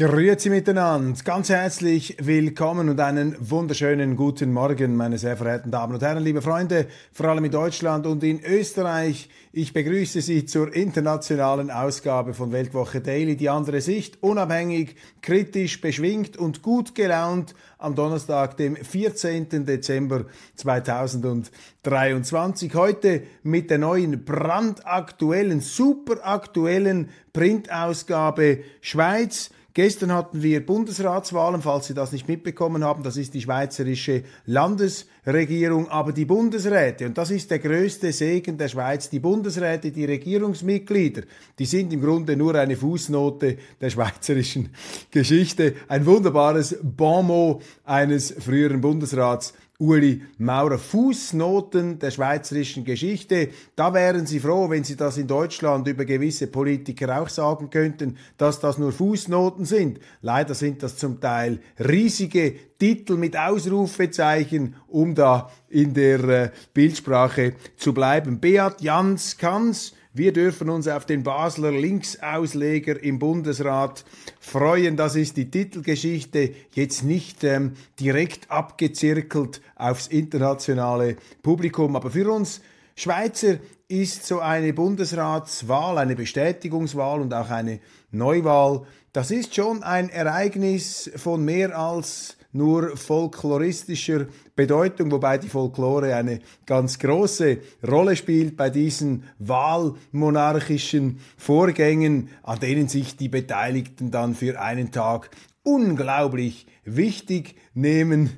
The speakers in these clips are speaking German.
Grüezi miteinander, ganz herzlich willkommen und einen wunderschönen guten Morgen, meine sehr verehrten Damen und Herren, liebe Freunde, vor allem in Deutschland und in Österreich. Ich begrüße Sie zur internationalen Ausgabe von Weltwoche Daily, die andere Sicht, unabhängig, kritisch, beschwingt und gut gelaunt am Donnerstag, dem 14. Dezember 2023. Heute mit der neuen brandaktuellen, superaktuellen Printausgabe Schweiz. Gestern hatten wir Bundesratswahlen, falls Sie das nicht mitbekommen haben. Das ist die schweizerische Landesregierung, aber die Bundesräte, und das ist der größte Segen der Schweiz, die Bundesräte, die Regierungsmitglieder, die sind im Grunde nur eine Fußnote der schweizerischen Geschichte. Ein wunderbares Bonmot eines früheren Bundesrats Uli Maurer. Fußnoten der schweizerischen Geschichte. Da wären Sie froh, wenn Sie das in Deutschland über gewisse Politiker auch sagen könnten, dass das nur Fußnoten sind. Leider sind das zum Teil riesige Titel mit Ausrufezeichen, um da in der äh, Bildsprache zu bleiben. Beat Jans Kanz wir dürfen uns auf den Basler Linksausleger im Bundesrat freuen. Das ist die Titelgeschichte, jetzt nicht ähm, direkt abgezirkelt aufs internationale Publikum. Aber für uns Schweizer ist so eine Bundesratswahl, eine Bestätigungswahl und auch eine Neuwahl, das ist schon ein Ereignis von mehr als nur folkloristischer Bedeutung, wobei die Folklore eine ganz große Rolle spielt bei diesen wahlmonarchischen Vorgängen, an denen sich die Beteiligten dann für einen Tag unglaublich wichtig nehmen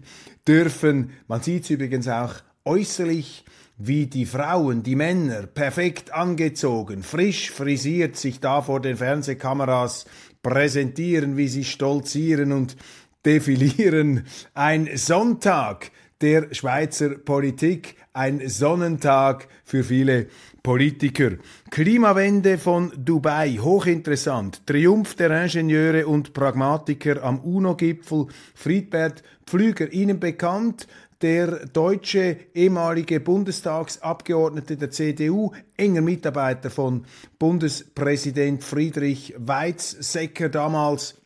dürfen. Man sieht es übrigens auch äußerlich wie die Frauen, die Männer, perfekt angezogen, frisch frisiert sich da vor den Fernsehkameras präsentieren, wie sie stolzieren und defilieren. Ein Sonntag der Schweizer Politik, ein Sonnentag für viele Politiker. Klimawende von Dubai, hochinteressant. Triumph der Ingenieure und Pragmatiker am UNO-Gipfel. Friedbert Pflüger, Ihnen bekannt, der deutsche ehemalige Bundestagsabgeordnete der CDU, enger Mitarbeiter von Bundespräsident Friedrich Weizsäcker damals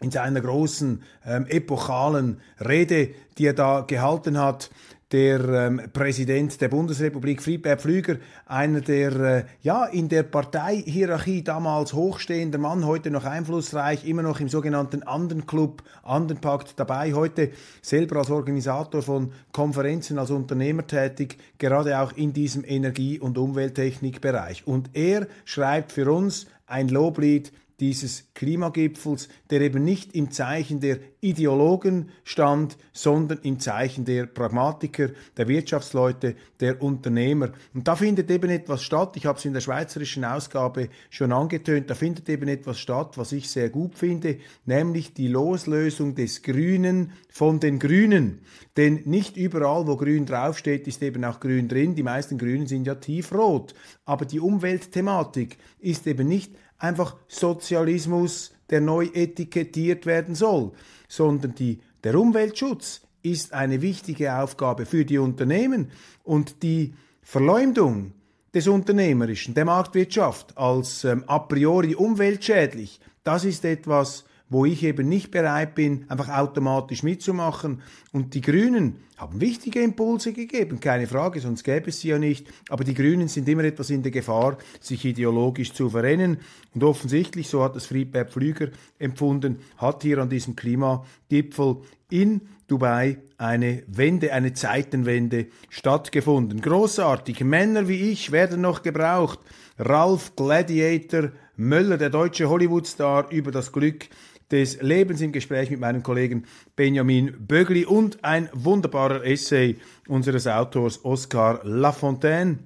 in seiner großen ähm, epochalen Rede, die er da gehalten hat, der ähm, Präsident der Bundesrepublik Friedbert Pflüger, einer der äh, ja in der Parteihierarchie damals hochstehender Mann, heute noch einflussreich, immer noch im sogenannten Andenclub, Andenpakt dabei, heute selber als Organisator von Konferenzen, als Unternehmer tätig, gerade auch in diesem Energie- und Umwelttechnikbereich. Und er schreibt für uns ein Loblied dieses Klimagipfels, der eben nicht im Zeichen der Ideologen stand, sondern im Zeichen der Pragmatiker, der Wirtschaftsleute, der Unternehmer. Und da findet eben etwas statt, ich habe es in der schweizerischen Ausgabe schon angetönt, da findet eben etwas statt, was ich sehr gut finde, nämlich die Loslösung des Grünen von den Grünen. Denn nicht überall, wo Grün draufsteht, ist eben auch Grün drin. Die meisten Grünen sind ja tiefrot. Aber die Umweltthematik ist eben nicht einfach Sozialismus, der neu etikettiert werden soll, sondern die, der Umweltschutz ist eine wichtige Aufgabe für die Unternehmen und die Verleumdung des Unternehmerischen, der Marktwirtschaft als ähm, a priori umweltschädlich, das ist etwas, wo ich eben nicht bereit bin, einfach automatisch mitzumachen. Und die Grünen haben wichtige Impulse gegeben, keine Frage, sonst gäbe es sie ja nicht. Aber die Grünen sind immer etwas in der Gefahr, sich ideologisch zu verrennen. Und offensichtlich, so hat es Friedbert Pflüger empfunden, hat hier an diesem Klimagipfel in Dubai eine Wende, eine Zeitenwende stattgefunden. Großartig. Männer wie ich werden noch gebraucht. Ralph Gladiator Möller, der deutsche Hollywoodstar, über das Glück des Lebens im Gespräch mit meinem Kollegen Benjamin Bögli und ein wunderbarer Essay unseres Autors Oscar Lafontaine.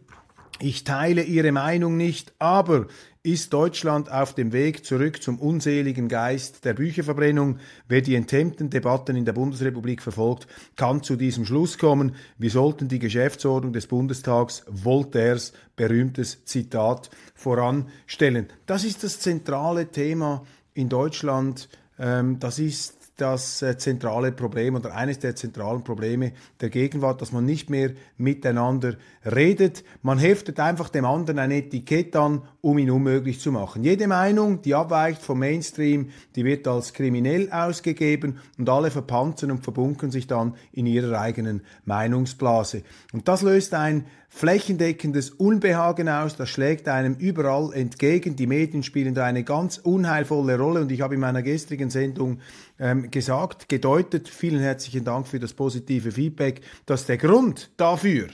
Ich teile Ihre Meinung nicht, aber ist Deutschland auf dem Weg zurück zum unseligen Geist der Bücherverbrennung? Wer die enthemmten Debatten in der Bundesrepublik verfolgt, kann zu diesem Schluss kommen, wir sollten die Geschäftsordnung des Bundestags Voltaires berühmtes Zitat voranstellen. Das ist das zentrale Thema in Deutschland. Ähm, das ist das äh, zentrale Problem oder eines der zentralen Probleme der Gegenwart, dass man nicht mehr miteinander redet. Man heftet einfach dem anderen ein Etikett an, um ihn unmöglich zu machen. Jede Meinung, die abweicht vom Mainstream, die wird als kriminell ausgegeben und alle verpanzen und verbunken sich dann in ihrer eigenen Meinungsblase. Und das löst ein flächendeckendes Unbehagen aus, das schlägt einem überall entgegen. Die Medien spielen da eine ganz unheilvolle Rolle und ich habe in meiner gestrigen Sendung ähm, gesagt, gedeutet, vielen herzlichen Dank für das positive Feedback, dass der Grund dafür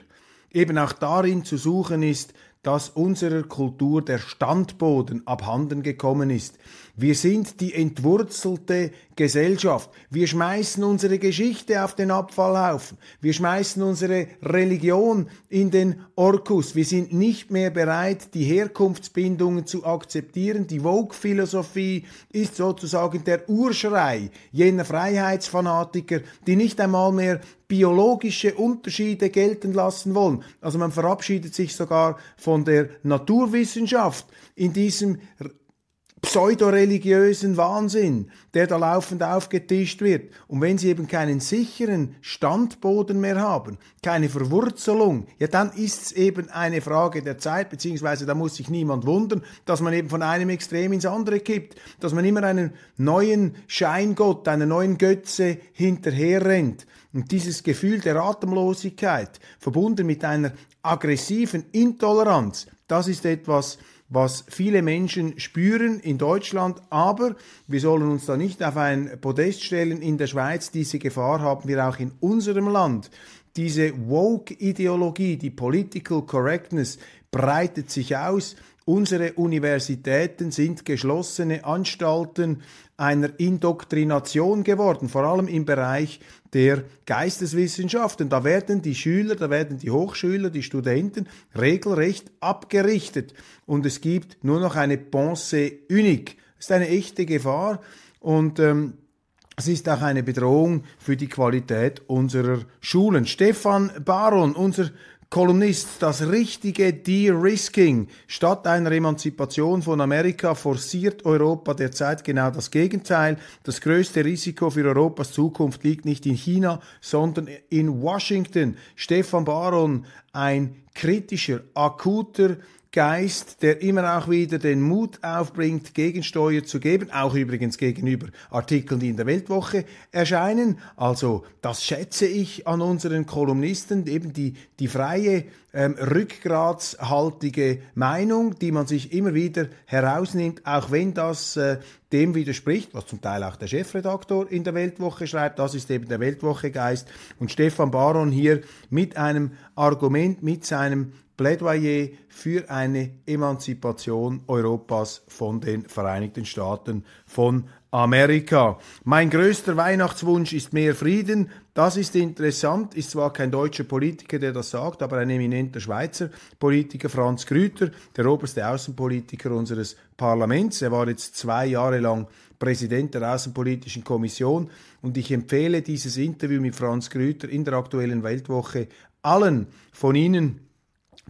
eben auch darin zu suchen ist, dass unserer Kultur der Standboden abhanden gekommen ist. Wir sind die entwurzelte Gesellschaft. Wir schmeißen unsere Geschichte auf den Abfallhaufen. Wir schmeißen unsere Religion in den Orkus. Wir sind nicht mehr bereit, die Herkunftsbindungen zu akzeptieren. Die Vogue-Philosophie ist sozusagen der Urschrei jener Freiheitsfanatiker, die nicht einmal mehr biologische Unterschiede gelten lassen wollen. Also man verabschiedet sich sogar von der Naturwissenschaft in diesem pseudoreligiösen Wahnsinn, der da laufend aufgetischt wird. Und wenn sie eben keinen sicheren Standboden mehr haben, keine Verwurzelung, ja dann ist es eben eine Frage der Zeit, beziehungsweise da muss sich niemand wundern, dass man eben von einem Extrem ins andere kippt, dass man immer einen neuen Scheingott, einen neuen Götze hinterherrennt. Und dieses Gefühl der Atemlosigkeit, verbunden mit einer aggressiven Intoleranz, das ist etwas, was viele Menschen spüren in Deutschland, aber wir sollen uns da nicht auf ein Podest stellen in der Schweiz. Diese Gefahr haben wir auch in unserem Land. Diese Woke-Ideologie, die Political Correctness breitet sich aus. Unsere Universitäten sind geschlossene Anstalten einer Indoktrination geworden, vor allem im Bereich der Geisteswissenschaften. Da werden die Schüler, da werden die Hochschüler, die Studenten regelrecht abgerichtet und es gibt nur noch eine Pensée unique. Das ist eine echte Gefahr und ähm, es ist auch eine Bedrohung für die Qualität unserer Schulen. Stefan Baron, unser Kolumnist, das richtige De-Risking statt einer Emanzipation von Amerika forciert Europa derzeit genau das Gegenteil. Das größte Risiko für Europas Zukunft liegt nicht in China, sondern in Washington. Stefan Baron, ein kritischer, akuter Geist, der immer auch wieder den Mut aufbringt, Gegensteuer zu geben, auch übrigens gegenüber Artikeln, die in der Weltwoche erscheinen. Also das schätze ich an unseren Kolumnisten, eben die, die freie, ähm, rückgratshaltige Meinung, die man sich immer wieder herausnimmt, auch wenn das äh, dem widerspricht, was zum Teil auch der Chefredaktor in der Weltwoche schreibt, das ist eben der Weltwoche-Geist. Und Stefan Baron hier mit einem Argument, mit seinem Plädoyer für eine Emanzipation Europas von den Vereinigten Staaten von Amerika. Mein größter Weihnachtswunsch ist mehr Frieden. Das ist interessant, ist zwar kein deutscher Politiker, der das sagt, aber ein eminenter Schweizer Politiker, Franz Grüter, der oberste Außenpolitiker unseres Parlaments. Er war jetzt zwei Jahre lang Präsident der Außenpolitischen Kommission und ich empfehle dieses Interview mit Franz Grüter in der aktuellen Weltwoche allen von Ihnen,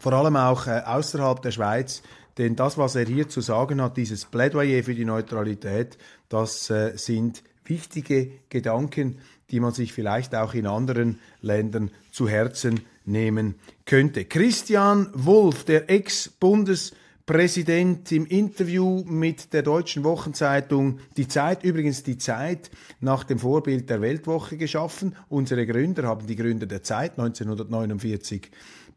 vor allem auch äh, außerhalb der Schweiz, denn das, was er hier zu sagen hat, dieses Plädoyer für die Neutralität, das äh, sind wichtige Gedanken, die man sich vielleicht auch in anderen Ländern zu Herzen nehmen könnte. Christian Wolf, der Ex-Bundes- Präsident im Interview mit der deutschen Wochenzeitung Die Zeit, übrigens die Zeit nach dem Vorbild der Weltwoche geschaffen. Unsere Gründer haben die Gründer der Zeit 1949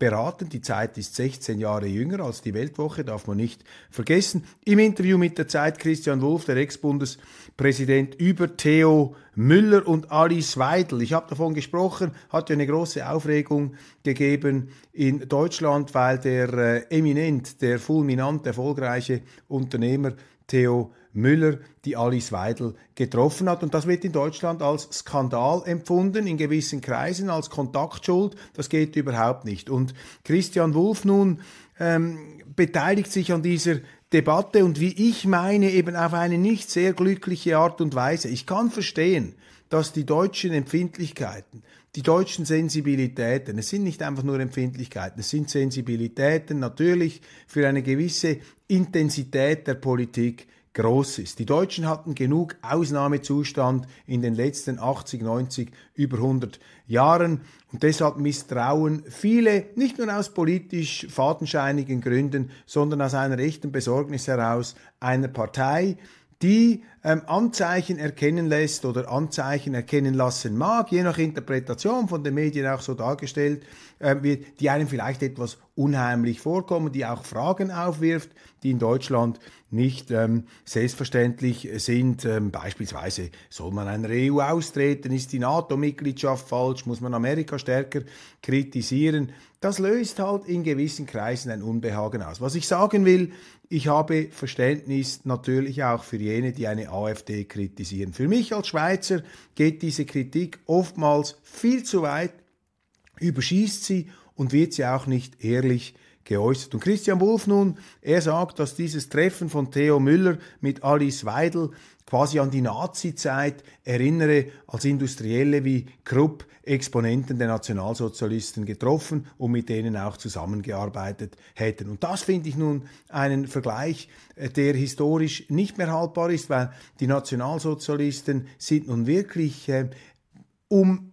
beraten. Die Zeit ist 16 Jahre jünger als die Weltwoche, darf man nicht vergessen. Im Interview mit der Zeit Christian Wulff, der Ex-Bundespräsident, über Theo Müller und Alice Weidel. Ich habe davon gesprochen, hat ja eine große Aufregung gegeben in Deutschland, weil der äh, eminent, der fulminant erfolgreiche Unternehmer Theo Müller, die Alice Weidel getroffen hat. Und das wird in Deutschland als Skandal empfunden, in gewissen Kreisen als Kontaktschuld. Das geht überhaupt nicht. Und Christian Wulff nun ähm, beteiligt sich an dieser Debatte und wie ich meine, eben auf eine nicht sehr glückliche Art und Weise. Ich kann verstehen, dass die deutschen Empfindlichkeiten, die deutschen Sensibilitäten, es sind nicht einfach nur Empfindlichkeiten, es sind Sensibilitäten natürlich für eine gewisse Intensität der Politik groß ist. Die Deutschen hatten genug Ausnahmezustand in den letzten 80, 90, über 100 Jahren und deshalb misstrauen viele, nicht nur aus politisch fadenscheinigen Gründen, sondern aus einer echten Besorgnis heraus, einer Partei, die ähm, Anzeichen erkennen lässt oder Anzeichen erkennen lassen mag, je nach Interpretation von den Medien auch so dargestellt äh, wird, die einem vielleicht etwas unheimlich vorkommen, die auch Fragen aufwirft, die in Deutschland nicht ähm, selbstverständlich sind. Ähm, beispielsweise, soll man einer EU austreten? Ist die NATO-Mitgliedschaft falsch? Muss man Amerika stärker kritisieren? Das löst halt in gewissen Kreisen ein Unbehagen aus. Was ich sagen will, ich habe Verständnis natürlich auch für jene, die eine AfD kritisieren. Für mich als Schweizer geht diese Kritik oftmals viel zu weit, überschießt sie und wird sie auch nicht ehrlich geäußert. Und Christian Wulff nun, er sagt, dass dieses Treffen von Theo Müller mit Alice Weidel quasi an die Nazi-Zeit erinnere, als Industrielle wie Krupp Exponenten der Nationalsozialisten getroffen und mit denen auch zusammengearbeitet hätten. Und das finde ich nun einen Vergleich, äh, der historisch nicht mehr haltbar ist, weil die Nationalsozialisten sind nun wirklich äh, um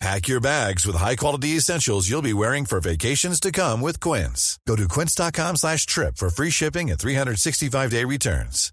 Pack your bags with high-quality essentials you'll be wearing for vacations to come with Quince. Go to quince.com slash trip for free shipping and 365-day returns.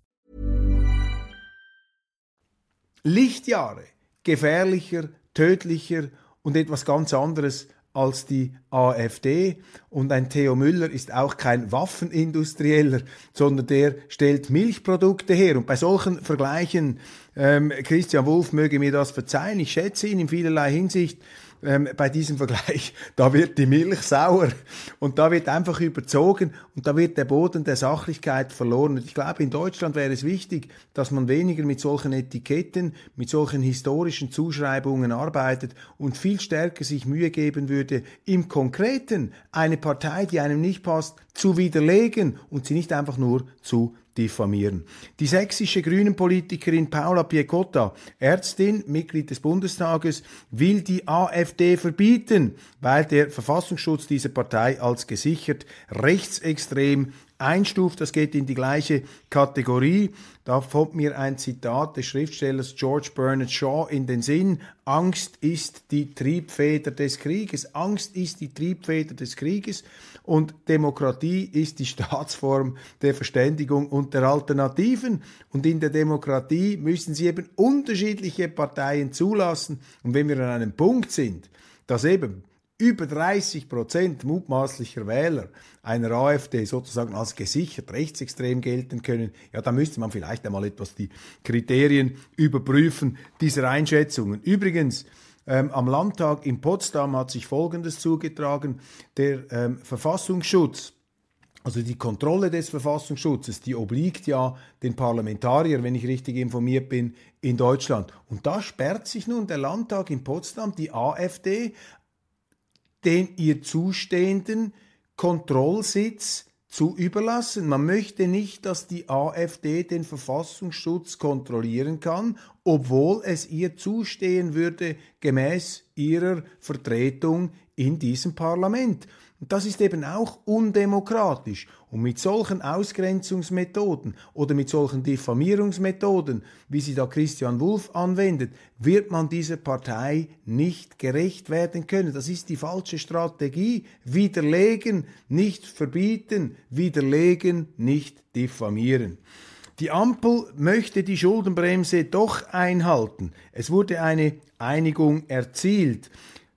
Lichtjahre gefährlicher, tödlicher und etwas ganz anderes als die AfD. Und ein Theo Müller ist auch kein Waffenindustrieller, sondern der stellt Milchprodukte her. Und bei solchen Vergleichen, ähm, Christian Wulff möge mir das verzeihen, ich schätze ihn in vielerlei Hinsicht, ähm, bei diesem Vergleich, da wird die Milch sauer. Und da wird einfach überzogen. Und da wird der Boden der Sachlichkeit verloren. Und ich glaube, in Deutschland wäre es wichtig, dass man weniger mit solchen Etiketten, mit solchen historischen Zuschreibungen arbeitet und viel stärker sich Mühe geben würde, im Konkreten eine Partei, die einem nicht passt, zu widerlegen und sie nicht einfach nur zu diffamieren. Die sächsische Grünen-Politikerin Paula Piecotta, Ärztin, Mitglied des Bundestages, will die AfD verbieten, weil der Verfassungsschutz dieser Partei als gesichert rechtsextrem einstuft. Das geht in die gleiche Kategorie. Da kommt mir ein Zitat des Schriftstellers George Bernard Shaw in den Sinn. Angst ist die Triebfeder des Krieges. Angst ist die Triebfeder des Krieges. Und Demokratie ist die Staatsform der Verständigung und der Alternativen. Und in der Demokratie müssen sie eben unterschiedliche Parteien zulassen. Und wenn wir an einem Punkt sind, dass eben über 30 Prozent mutmaßlicher Wähler einer AfD sozusagen als gesichert rechtsextrem gelten können, ja, da müsste man vielleicht einmal etwas die Kriterien überprüfen dieser Einschätzungen. Übrigens, ähm, am Landtag in Potsdam hat sich Folgendes zugetragen. Der ähm, Verfassungsschutz, also die Kontrolle des Verfassungsschutzes, die obliegt ja den Parlamentariern, wenn ich richtig informiert bin, in Deutschland. Und da sperrt sich nun der Landtag in Potsdam, die AfD, den ihr zustehenden Kontrollsitz zu überlassen. Man möchte nicht, dass die AfD den Verfassungsschutz kontrollieren kann, obwohl es ihr zustehen würde gemäß ihrer Vertretung in diesem Parlament. Das ist eben auch undemokratisch. Und mit solchen Ausgrenzungsmethoden oder mit solchen Diffamierungsmethoden, wie sie da Christian Wulff anwendet, wird man dieser Partei nicht gerecht werden können. Das ist die falsche Strategie. Widerlegen, nicht verbieten, widerlegen, nicht diffamieren. Die Ampel möchte die Schuldenbremse doch einhalten. Es wurde eine Einigung erzielt.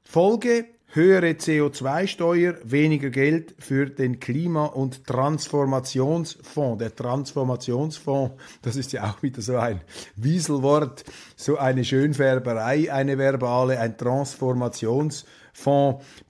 Folge höhere CO2-Steuer, weniger Geld für den Klima- und Transformationsfonds. Der Transformationsfonds, das ist ja auch wieder so ein Wieselwort, so eine Schönfärberei, eine verbale, ein Transformationsfonds.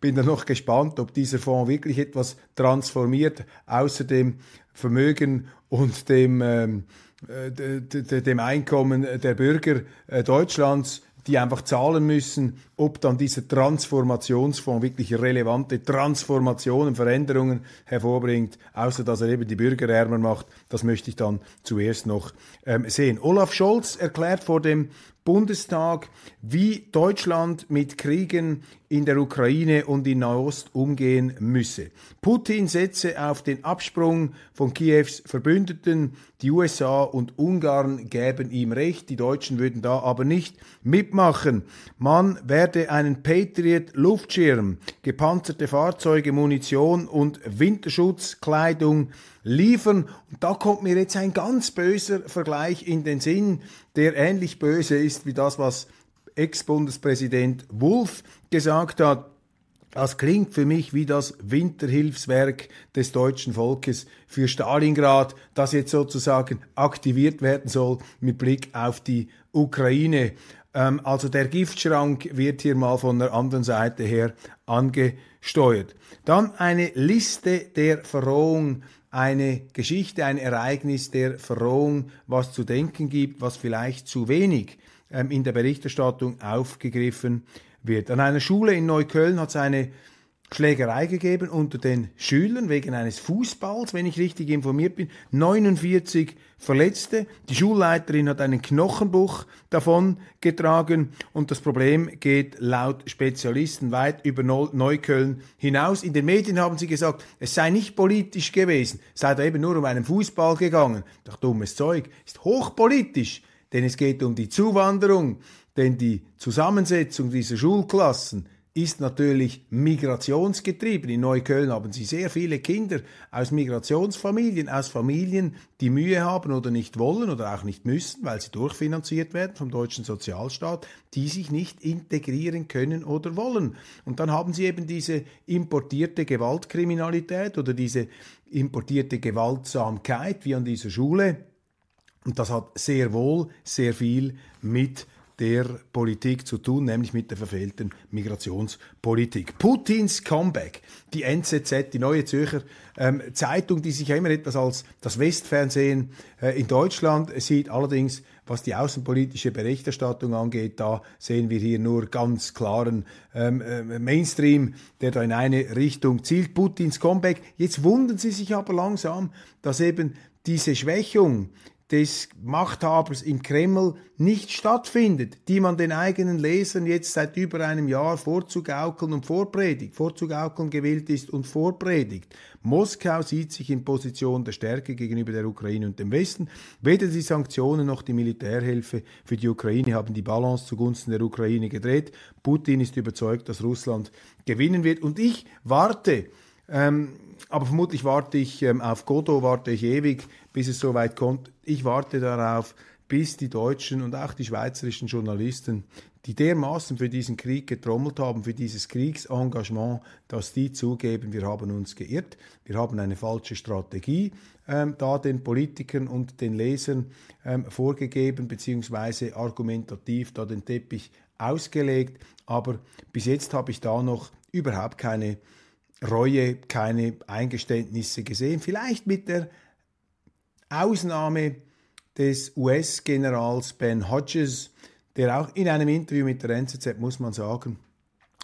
Bin da noch gespannt, ob dieser Fonds wirklich etwas transformiert, außer dem Vermögen und dem, ähm, äh, dem Einkommen der Bürger äh, Deutschlands die einfach zahlen müssen, ob dann dieser Transformationsfonds wirklich relevante Transformationen, Veränderungen hervorbringt, außer dass er eben die Bürger ärmer macht. Das möchte ich dann zuerst noch ähm, sehen. Olaf Scholz erklärt vor dem Bundestag, wie Deutschland mit Kriegen in der Ukraine und in Nahost umgehen müsse. Putin setze auf den Absprung von Kiews Verbündeten, die USA und Ungarn gäben ihm recht, die Deutschen würden da aber nicht mitmachen. Man werde einen Patriot Luftschirm, gepanzerte Fahrzeuge, Munition und Winterschutzkleidung liefern. Und da kommt mir jetzt ein ganz böser Vergleich in den Sinn, der ähnlich böse ist wie das, was Ex-Bundespräsident Wulff gesagt hat. Das klingt für mich wie das Winterhilfswerk des deutschen Volkes für Stalingrad, das jetzt sozusagen aktiviert werden soll mit Blick auf die Ukraine. Ähm, also der Giftschrank wird hier mal von der anderen Seite her angesteuert. Dann eine Liste der Verrohung eine Geschichte, ein Ereignis der Verrohung, was zu denken gibt, was vielleicht zu wenig in der Berichterstattung aufgegriffen wird. An einer Schule in Neukölln hat es eine Schlägerei gegeben unter den Schülern wegen eines Fußballs, wenn ich richtig informiert bin. 49 Verletzte. Die Schulleiterin hat einen Knochenbruch davon getragen und das Problem geht laut Spezialisten weit über Neukölln hinaus. In den Medien haben sie gesagt, es sei nicht politisch gewesen, es sei da eben nur um einen Fußball gegangen. Doch dummes Zeug, ist hochpolitisch, denn es geht um die Zuwanderung, denn die Zusammensetzung dieser Schulklassen ist natürlich migrationsgetrieben. In Neukölln haben sie sehr viele Kinder aus Migrationsfamilien, aus Familien, die Mühe haben oder nicht wollen oder auch nicht müssen, weil sie durchfinanziert werden vom deutschen Sozialstaat, die sich nicht integrieren können oder wollen. Und dann haben sie eben diese importierte Gewaltkriminalität oder diese importierte Gewaltsamkeit wie an dieser Schule. Und das hat sehr wohl sehr viel mit der Politik zu tun, nämlich mit der verfehlten Migrationspolitik. Putins Comeback, die NZZ, die neue Zürcher ähm, Zeitung, die sich ja immer etwas als das Westfernsehen äh, in Deutschland sieht, allerdings was die außenpolitische Berichterstattung angeht, da sehen wir hier nur ganz klaren ähm, äh, Mainstream, der da in eine Richtung zielt. Putins Comeback. Jetzt wundern Sie sich aber langsam, dass eben diese Schwächung, des Machthabers im Kreml nicht stattfindet, die man den eigenen Lesern jetzt seit über einem Jahr vorzugaukeln und vorpredigt, vorzugaukeln gewillt ist und vorpredigt. Moskau sieht sich in Position der Stärke gegenüber der Ukraine und dem Westen. Weder die Sanktionen noch die Militärhilfe für die Ukraine haben die Balance zugunsten der Ukraine gedreht. Putin ist überzeugt, dass Russland gewinnen wird. Und ich warte, ähm, aber vermutlich warte ich ähm, auf Godot, warte ich ewig, bis es soweit kommt. Ich warte darauf, bis die deutschen und auch die schweizerischen Journalisten, die dermaßen für diesen Krieg getrommelt haben, für dieses Kriegsengagement, dass die zugeben, wir haben uns geirrt, wir haben eine falsche Strategie ähm, da den Politikern und den Lesern ähm, vorgegeben, beziehungsweise argumentativ da den Teppich ausgelegt. Aber bis jetzt habe ich da noch überhaupt keine Reue, keine Eingeständnisse gesehen. Vielleicht mit der Ausnahme des US-Generals Ben Hodges, der auch in einem Interview mit der NZZ, muss man sagen,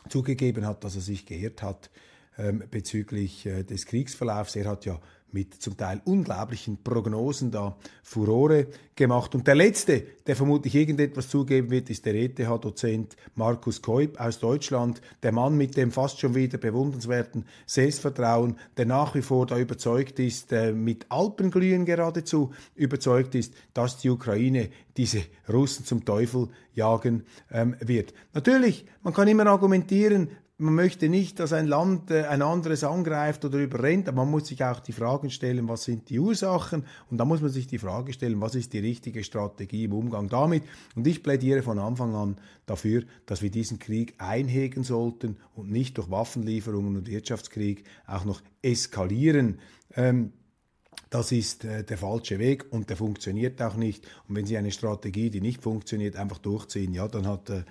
zugegeben hat, dass er sich geirrt hat ähm, bezüglich äh, des Kriegsverlaufs. Er hat ja mit zum Teil unglaublichen Prognosen da Furore gemacht. Und der letzte, der vermutlich irgendetwas zugeben wird, ist der ETH-Dozent Markus Keub aus Deutschland, der Mann mit dem fast schon wieder bewundernswerten Selbstvertrauen, der nach wie vor da überzeugt ist, äh, mit Alpenglühen geradezu überzeugt ist, dass die Ukraine diese Russen zum Teufel jagen ähm, wird. Natürlich, man kann immer argumentieren, man möchte nicht, dass ein Land äh, ein anderes angreift oder überrennt, aber man muss sich auch die Fragen stellen, was sind die Ursachen und da muss man sich die Frage stellen, was ist die richtige Strategie im Umgang damit. Und ich plädiere von Anfang an dafür, dass wir diesen Krieg einhegen sollten und nicht durch Waffenlieferungen und Wirtschaftskrieg auch noch eskalieren. Ähm, das ist äh, der falsche Weg und der funktioniert auch nicht. Und wenn Sie eine Strategie, die nicht funktioniert, einfach durchziehen, ja, dann hat äh,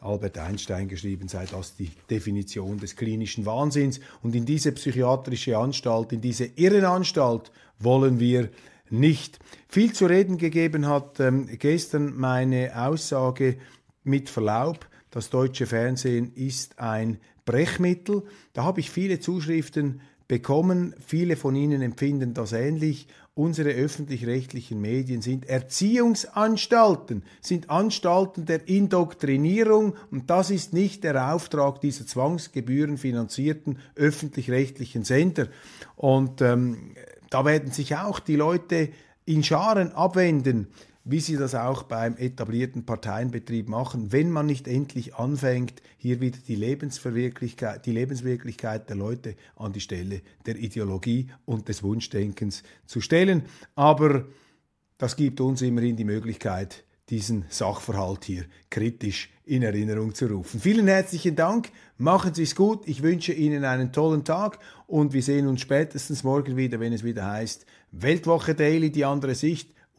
Albert Einstein geschrieben, sei das die Definition des klinischen Wahnsinns. Und in diese psychiatrische Anstalt, in diese Irrenanstalt wollen wir nicht. Viel zu reden gegeben hat ähm, gestern meine Aussage mit Verlaub, das deutsche Fernsehen ist ein Brechmittel. Da habe ich viele Zuschriften bekommen. Viele von Ihnen empfinden das ähnlich. Unsere öffentlich-rechtlichen Medien sind Erziehungsanstalten, sind Anstalten der Indoktrinierung und das ist nicht der Auftrag dieser zwangsgebührenfinanzierten öffentlich-rechtlichen Sender. Und ähm, da werden sich auch die Leute in Scharen abwenden wie sie das auch beim etablierten Parteienbetrieb machen, wenn man nicht endlich anfängt, hier wieder die Lebenswirklichkeit, die Lebenswirklichkeit der Leute an die Stelle der Ideologie und des Wunschdenkens zu stellen. Aber das gibt uns immerhin die Möglichkeit, diesen Sachverhalt hier kritisch in Erinnerung zu rufen. Vielen herzlichen Dank, machen Sie es gut, ich wünsche Ihnen einen tollen Tag und wir sehen uns spätestens morgen wieder, wenn es wieder heißt Weltwoche Daily, die andere Sicht